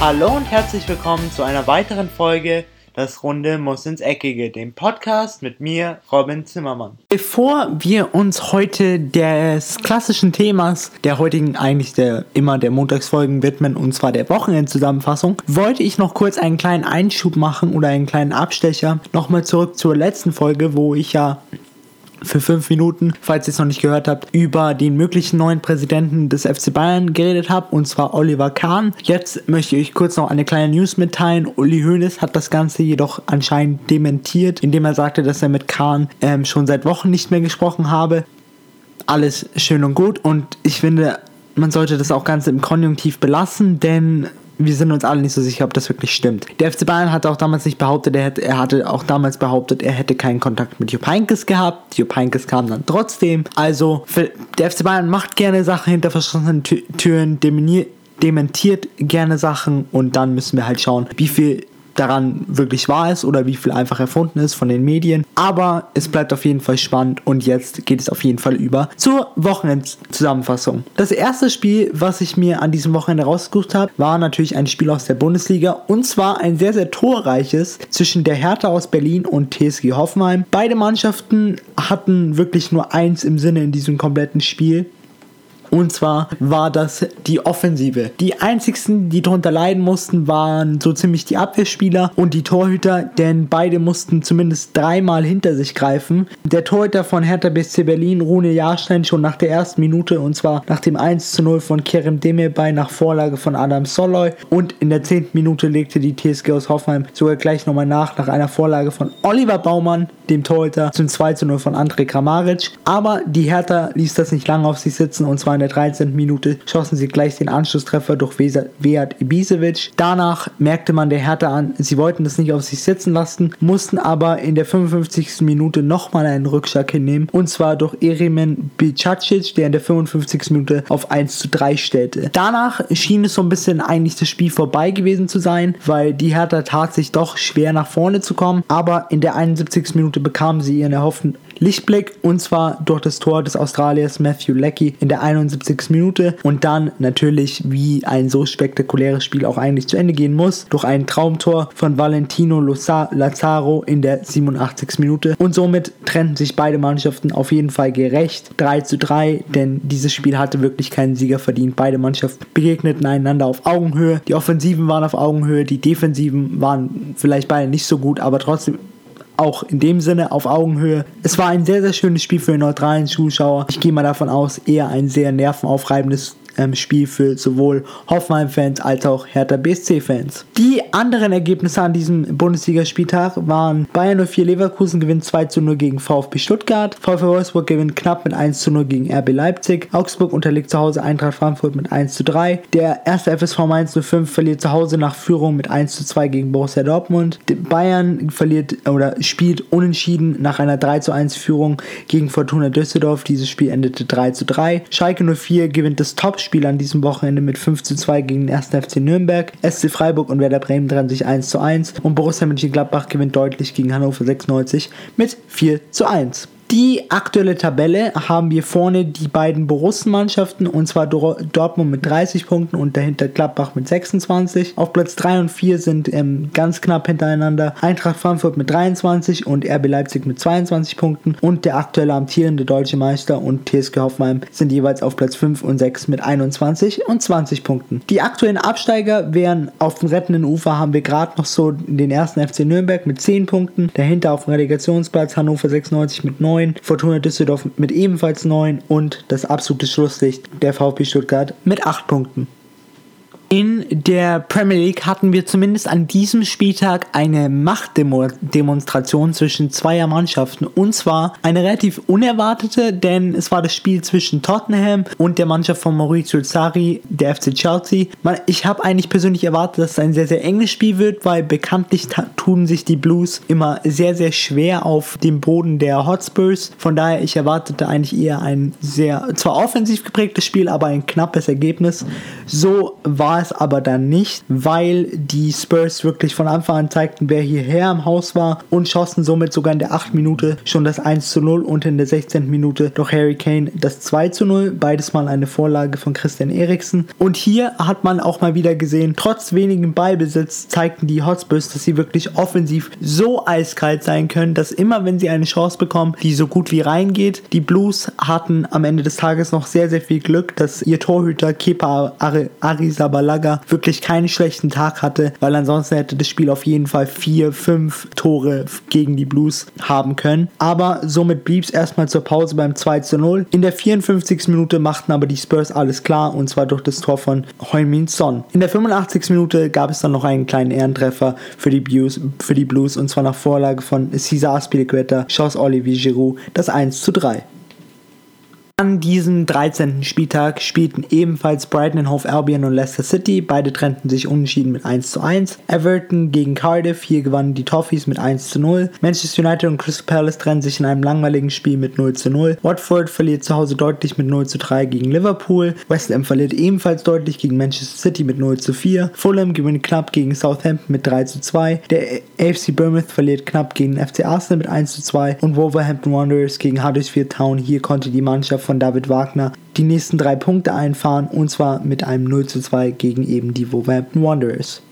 Hallo und herzlich willkommen zu einer weiteren Folge Das Runde muss ins Eckige, dem Podcast mit mir, Robin Zimmermann. Bevor wir uns heute des klassischen Themas der heutigen, eigentlich der immer der Montagsfolgen widmen, und zwar der Wochenendzusammenfassung, wollte ich noch kurz einen kleinen Einschub machen oder einen kleinen Abstecher. Nochmal zurück zur letzten Folge, wo ich ja für fünf Minuten, falls ihr es noch nicht gehört habt, über den möglichen neuen Präsidenten des FC Bayern geredet habe, und zwar Oliver Kahn. Jetzt möchte ich euch kurz noch eine kleine News mitteilen. Uli Hoeneß hat das Ganze jedoch anscheinend dementiert, indem er sagte, dass er mit Kahn ähm, schon seit Wochen nicht mehr gesprochen habe. Alles schön und gut und ich finde, man sollte das auch ganz im Konjunktiv belassen, denn wir sind uns alle nicht so sicher, ob das wirklich stimmt. Der FC Bayern hat auch damals nicht behauptet, er, hätte, er hatte auch damals behauptet, er hätte keinen Kontakt mit Jupp Heynckes gehabt. Jupp Heynckes kam dann trotzdem. Also, der FC Bayern macht gerne Sachen hinter verschlossenen Türen, dementiert gerne Sachen und dann müssen wir halt schauen, wie viel daran wirklich wahr ist oder wie viel einfach erfunden ist von den Medien. Aber es bleibt auf jeden Fall spannend und jetzt geht es auf jeden Fall über zur Wochenendzusammenfassung. Das erste Spiel, was ich mir an diesem Wochenende rausgesucht habe, war natürlich ein Spiel aus der Bundesliga und zwar ein sehr, sehr torreiches zwischen der Hertha aus Berlin und TSG Hoffenheim. Beide Mannschaften hatten wirklich nur eins im Sinne in diesem kompletten Spiel. Und zwar war das die Offensive. Die einzigsten, die darunter leiden mussten, waren so ziemlich die Abwehrspieler und die Torhüter, denn beide mussten zumindest dreimal hinter sich greifen. Der Torhüter von Hertha BSC Berlin, Rune Jahrstein, schon nach der ersten Minute und zwar nach dem 1 zu 0 von Kerem Demirbay nach Vorlage von Adam Soloy und in der 10. Minute legte die TSG aus Hoffenheim sogar gleich nochmal nach, nach einer Vorlage von Oliver Baumann, dem Torhüter, zum 2 zu 0 von André Kramaric. Aber die Hertha ließ das nicht lange auf sich sitzen und zwar in der 13. Minute schossen sie gleich den Anschlusstreffer durch Vejad Ibisevic. Danach merkte man der Hertha an, sie wollten das nicht auf sich sitzen lassen, mussten aber in der 55. Minute nochmal einen Rückschlag hinnehmen und zwar durch Erimen Bicacic, der in der 55. Minute auf 1 zu 3 stellte. Danach schien es so ein bisschen eigentlich das Spiel vorbei gewesen zu sein, weil die Hertha tat sich doch schwer nach vorne zu kommen, aber in der 71. Minute bekamen sie ihren erhofften Lichtblick und zwar durch das Tor des Australiers Matthew Leckie in der 71. Minute und dann natürlich, wie ein so spektakuläres Spiel auch eigentlich zu Ende gehen muss, durch ein Traumtor von Valentino Lazaro in der 87. Minute und somit trennten sich beide Mannschaften auf jeden Fall gerecht 3 zu 3, denn dieses Spiel hatte wirklich keinen Sieger verdient. Beide Mannschaften begegneten einander auf Augenhöhe. Die Offensiven waren auf Augenhöhe, die Defensiven waren vielleicht beide nicht so gut, aber trotzdem auch in dem Sinne auf Augenhöhe. Es war ein sehr, sehr schönes Spiel für den neutralen Zuschauer. Ich gehe mal davon aus, eher ein sehr nervenaufreibendes ähm, Spiel für sowohl Hoffenheim-Fans als auch Hertha BSC-Fans. Die anderen Ergebnisse an diesem Bundesligaspieltag waren Bayern 04 Leverkusen gewinnt 2 zu 0 gegen VfB Stuttgart, VfB Wolfsburg gewinnt knapp mit 1 zu 0 gegen RB Leipzig, Augsburg unterliegt zu Hause Eintracht Frankfurt mit 1 zu 3, der erste FSV Mainz 05 verliert zu Hause nach Führung mit 1 zu 2 gegen Borussia Dortmund, Bayern verliert oder spielt unentschieden nach einer 3 zu 1 Führung gegen Fortuna Düsseldorf, dieses Spiel endete 3 zu 3, Schalke 04 gewinnt das Topspiel Spiel an diesem Wochenende mit 5 zu 2 gegen den 1. FC Nürnberg. SC Freiburg und Werder Bremen trennen sich 1 zu 1 und Borussia Mönchengladbach gewinnt deutlich gegen Hannover 96 mit 4 zu 1. Die aktuelle Tabelle haben wir vorne die beiden Borussen-Mannschaften und zwar Dortmund mit 30 Punkten und dahinter Gladbach mit 26. Auf Platz 3 und 4 sind ähm, ganz knapp hintereinander Eintracht Frankfurt mit 23 und RB Leipzig mit 22 Punkten und der aktuelle amtierende deutsche Meister und TSG Hoffenheim sind jeweils auf Platz 5 und 6 mit 21 und 20 Punkten. Die aktuellen Absteiger wären auf dem rettenden Ufer haben wir gerade noch so den ersten FC Nürnberg mit 10 Punkten, dahinter auf dem Relegationsplatz Hannover 96 mit 9 9, Fortuna Düsseldorf mit ebenfalls 9 und das absolute Schlusslicht der VfB Stuttgart mit 8 Punkten. In der Premier League hatten wir zumindest an diesem Spieltag eine Machtdemonstration zwischen zweier Mannschaften. Und zwar eine relativ unerwartete, denn es war das Spiel zwischen Tottenham und der Mannschaft von Maurizio Sarri, der FC Chelsea. Ich habe eigentlich persönlich erwartet, dass es ein sehr, sehr enges Spiel wird, weil bekanntlich tun sich die Blues immer sehr, sehr schwer auf dem Boden der Hotspurs. Von daher, ich erwartete eigentlich eher ein sehr, zwar offensiv geprägtes Spiel, aber ein knappes Ergebnis. So war es aber dann nicht, weil die Spurs wirklich von Anfang an zeigten, wer hierher im Haus war und schossen somit sogar in der 8 Minute schon das 1 zu 0 und in der 16. Minute durch Harry Kane das 2 zu 0. Beides mal eine Vorlage von Christian Eriksen. Und hier hat man auch mal wieder gesehen, trotz wenigem Ballbesitz zeigten die Hotspurs, dass sie wirklich offensiv so eiskalt sein können, dass immer wenn sie eine Chance bekommen, die so gut wie reingeht. Die Blues hatten am Ende des Tages noch sehr, sehr viel Glück, dass ihr Torhüter Kepa Arrizabalaga wirklich keinen schlechten Tag hatte, weil ansonsten hätte das Spiel auf jeden Fall vier, fünf Tore gegen die Blues haben können. Aber somit blieb es erstmal zur Pause beim 2 zu 0. In der 54. Minute machten aber die Spurs alles klar und zwar durch das Tor von Heung-Min Son. In der 85. Minute gab es dann noch einen kleinen Ehrentreffer für die Blues, für die Blues und zwar nach Vorlage von Cesar Aspilicueta, schoss Olivier Giroud das 1 zu 3. An diesem 13. Spieltag spielten ebenfalls Brighton and Hove Albion und Leicester City. Beide trennten sich unentschieden mit 1 zu 1. Everton gegen Cardiff, hier gewannen die Toffees mit 1 zu 0. Manchester United und Crystal Palace trennen sich in einem langweiligen Spiel mit 0 zu 0. Watford verliert zu Hause deutlich mit 0 zu 3 gegen Liverpool. West Ham verliert ebenfalls deutlich gegen Manchester City mit 0 zu 4. Fulham gewinnt knapp gegen Southampton mit 3 zu 2. Der AFC Bournemouth verliert knapp gegen FC Arsenal mit 1 zu 2. Und Wolverhampton Wanderers gegen Huddersfield Town. Hier konnte die Mannschaft von David Wagner die nächsten drei Punkte einfahren und zwar mit einem 0 zu 2 gegen eben die Wolverhampton Wanderers.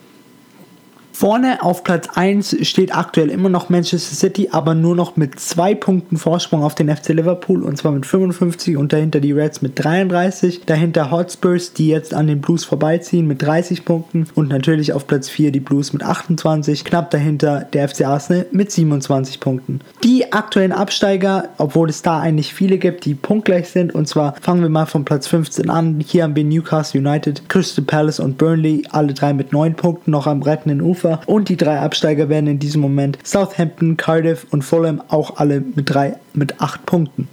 Vorne auf Platz 1 steht aktuell immer noch Manchester City, aber nur noch mit zwei Punkten Vorsprung auf den FC Liverpool und zwar mit 55 und dahinter die Reds mit 33. Dahinter Hotspurs, die jetzt an den Blues vorbeiziehen mit 30 Punkten und natürlich auf Platz 4 die Blues mit 28. Knapp dahinter der FC Arsenal mit 27 Punkten. Die aktuellen Absteiger, obwohl es da eigentlich viele gibt, die punktgleich sind und zwar fangen wir mal von Platz 15 an. Hier haben wir Newcastle United, Crystal Palace und Burnley, alle drei mit 9 Punkten noch am rettenden Ufer. Hannover und die drei Absteiger werden in diesem Moment Southampton, Cardiff und Fulham auch alle mit drei mit acht Punkten.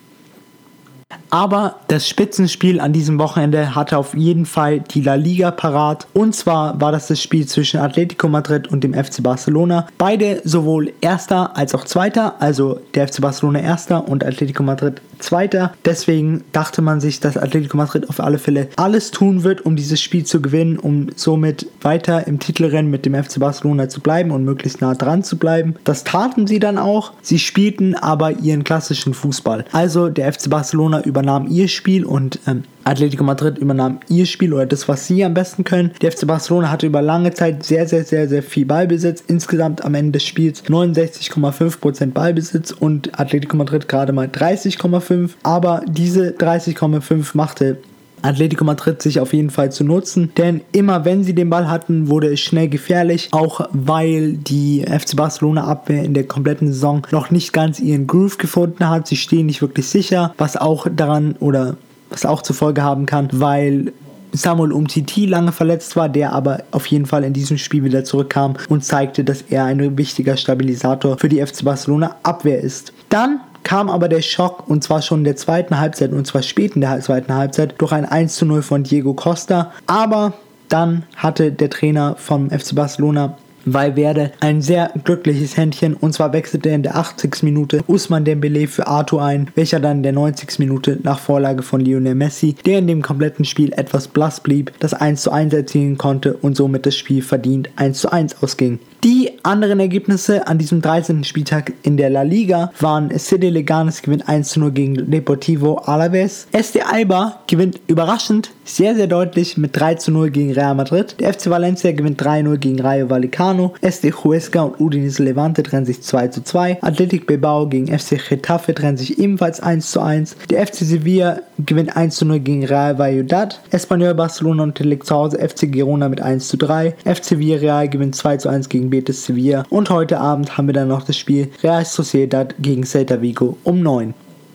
Aber das Spitzenspiel an diesem Wochenende hatte auf jeden Fall die La Liga parat. Und zwar war das das Spiel zwischen Atletico Madrid und dem FC Barcelona. Beide sowohl Erster als auch Zweiter, also der FC Barcelona Erster und Atletico Madrid Zweiter. Deswegen dachte man sich, dass Atletico Madrid auf alle Fälle alles tun wird, um dieses Spiel zu gewinnen, um somit weiter im Titelrennen mit dem FC Barcelona zu bleiben und möglichst nah dran zu bleiben. Das taten sie dann auch. Sie spielten aber ihren klassischen Fußball. Also der FC Barcelona übernahm ihr Spiel und ähm, Atletico Madrid übernahm ihr Spiel oder das, was sie am besten können. Der FC Barcelona hatte über lange Zeit sehr, sehr, sehr, sehr viel Ballbesitz. Insgesamt am Ende des Spiels 69,5% Ballbesitz und Atletico Madrid gerade mal 30,5. Aber diese 30,5 machte Atletico Madrid sich auf jeden Fall zu nutzen, denn immer wenn sie den Ball hatten, wurde es schnell gefährlich, auch weil die FC Barcelona Abwehr in der kompletten Saison noch nicht ganz ihren Groove gefunden hat. Sie stehen nicht wirklich sicher, was auch daran oder was auch zur Folge haben kann, weil Samuel Umtiti lange verletzt war, der aber auf jeden Fall in diesem Spiel wieder zurückkam und zeigte, dass er ein wichtiger Stabilisator für die FC Barcelona Abwehr ist. Dann kam aber der Schock und zwar schon in der zweiten Halbzeit und zwar spät in der zweiten Halbzeit durch ein 1 zu 0 von Diego Costa. Aber dann hatte der Trainer vom FC Barcelona Valverde ein sehr glückliches Händchen und zwar wechselte in der 80. Minute Usman Dembele für Arthur ein, welcher dann in der 90. Minute nach Vorlage von Lionel Messi, der in dem kompletten Spiel etwas blass blieb, das 1 zu 1 erzielen konnte und somit das Spiel verdient 1 zu 1 ausging. Die anderen Ergebnisse an diesem 13. Spieltag in der La Liga waren City Leganes gewinnt 1 zu 0 gegen Deportivo Alaves. SD Alba gewinnt überraschend sehr, sehr deutlich mit 3 zu 0 gegen Real Madrid. Der FC Valencia gewinnt 3-0 gegen Rayo Vallecano. SD Huesca und Udinese Levante trennen sich 2 zu 2. Athletic Bilbao gegen FC Getafe trennen sich ebenfalls 1 zu 1. Der FC Sevilla gewinnt 1 zu 0 gegen Real Valladolid. Espanyol Barcelona unterliegt zu Hause FC Girona mit 1 zu 3. FC Villarreal gewinnt 2 zu 1 gegen Betis Sevilla. Und heute Abend haben wir dann noch das Spiel Real Sociedad gegen Celta Vigo um 9.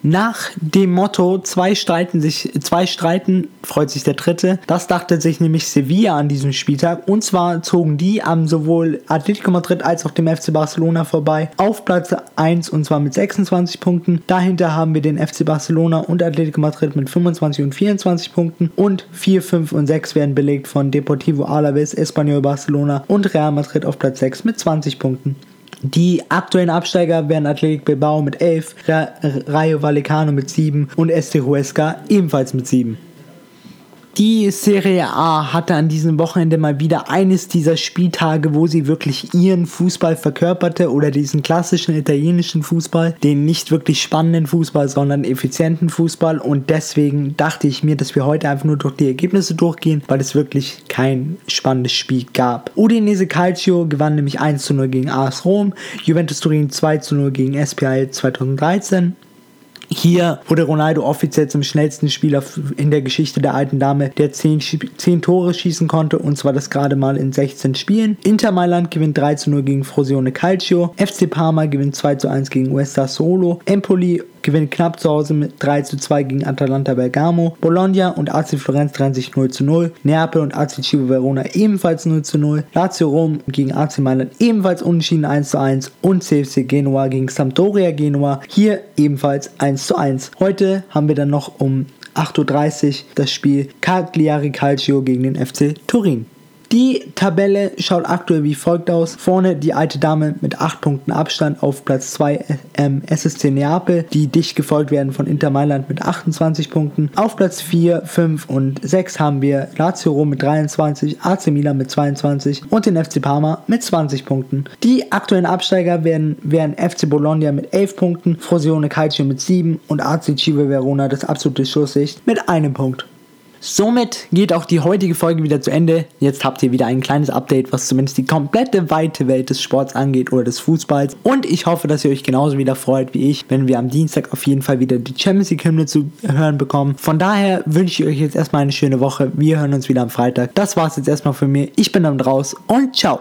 Nach dem Motto, zwei streiten sich, zwei streiten, freut sich der dritte. Das dachte sich nämlich Sevilla an diesem Spieltag. Und zwar zogen die am sowohl Atletico Madrid als auch dem FC Barcelona vorbei auf Platz 1 und zwar mit 26 Punkten. Dahinter haben wir den FC Barcelona und Atletico Madrid mit 25 und 24 Punkten. Und 4, 5 und 6 werden belegt von Deportivo Alaves, Espanyol Barcelona und Real Madrid auf Platz 6 mit 20 Punkten. Die aktuellen Absteiger wären Athletic Bilbao mit 11, Rayo Vallecano mit 7 und Este Huesca ebenfalls mit 7. Die Serie A hatte an diesem Wochenende mal wieder eines dieser Spieltage, wo sie wirklich ihren Fußball verkörperte oder diesen klassischen italienischen Fußball, den nicht wirklich spannenden Fußball, sondern effizienten Fußball und deswegen dachte ich mir, dass wir heute einfach nur durch die Ergebnisse durchgehen, weil es wirklich kein spannendes Spiel gab. Udinese Calcio gewann nämlich 1 zu 0 gegen AS Rom, Juventus Turin 2 zu 0 gegen SPI 2013. Hier wurde Ronaldo offiziell zum schnellsten Spieler in der Geschichte der alten Dame, der 10, 10 Tore schießen konnte und zwar das gerade mal in 16 Spielen. Inter Mailand gewinnt 3 zu 0 gegen Frosione Calcio. FC Parma gewinnt 2 zu 1 gegen Uesta Solo. Empoli gewinnt knapp zu Hause mit 3 zu 2 gegen Atalanta Bergamo. Bologna und AC Florenz trennen sich 0 zu 0. Neapel und AC Cibo Verona ebenfalls 0 zu 0. Lazio Rom gegen AC Mailand ebenfalls unentschieden 1 zu 1. Und CFC Genua gegen Sampdoria Genua hier ebenfalls 1 zu 1. Heute haben wir dann noch um 8.30 Uhr das Spiel Cagliari Calcio gegen den FC Turin. Die Tabelle schaut aktuell wie folgt aus. Vorne die alte Dame mit 8 Punkten Abstand auf Platz 2 ähm, SSC Neapel, die dicht gefolgt werden von Inter Mailand mit 28 Punkten. Auf Platz 4, 5 und 6 haben wir Lazio Rom mit 23, AC Milan mit 22 und den FC Parma mit 20 Punkten. Die aktuellen Absteiger werden, werden FC Bologna mit 11 Punkten, Frosione Calcio mit 7 und AC Cive Verona das absolute Schlusslicht mit einem Punkt. Somit geht auch die heutige Folge wieder zu Ende. Jetzt habt ihr wieder ein kleines Update, was zumindest die komplette weite Welt des Sports angeht oder des Fußballs. Und ich hoffe, dass ihr euch genauso wieder freut wie ich, wenn wir am Dienstag auf jeden Fall wieder die Champions League Hymne zu hören bekommen. Von daher wünsche ich euch jetzt erstmal eine schöne Woche. Wir hören uns wieder am Freitag. Das war's jetzt erstmal von mir. Ich bin dann raus und ciao.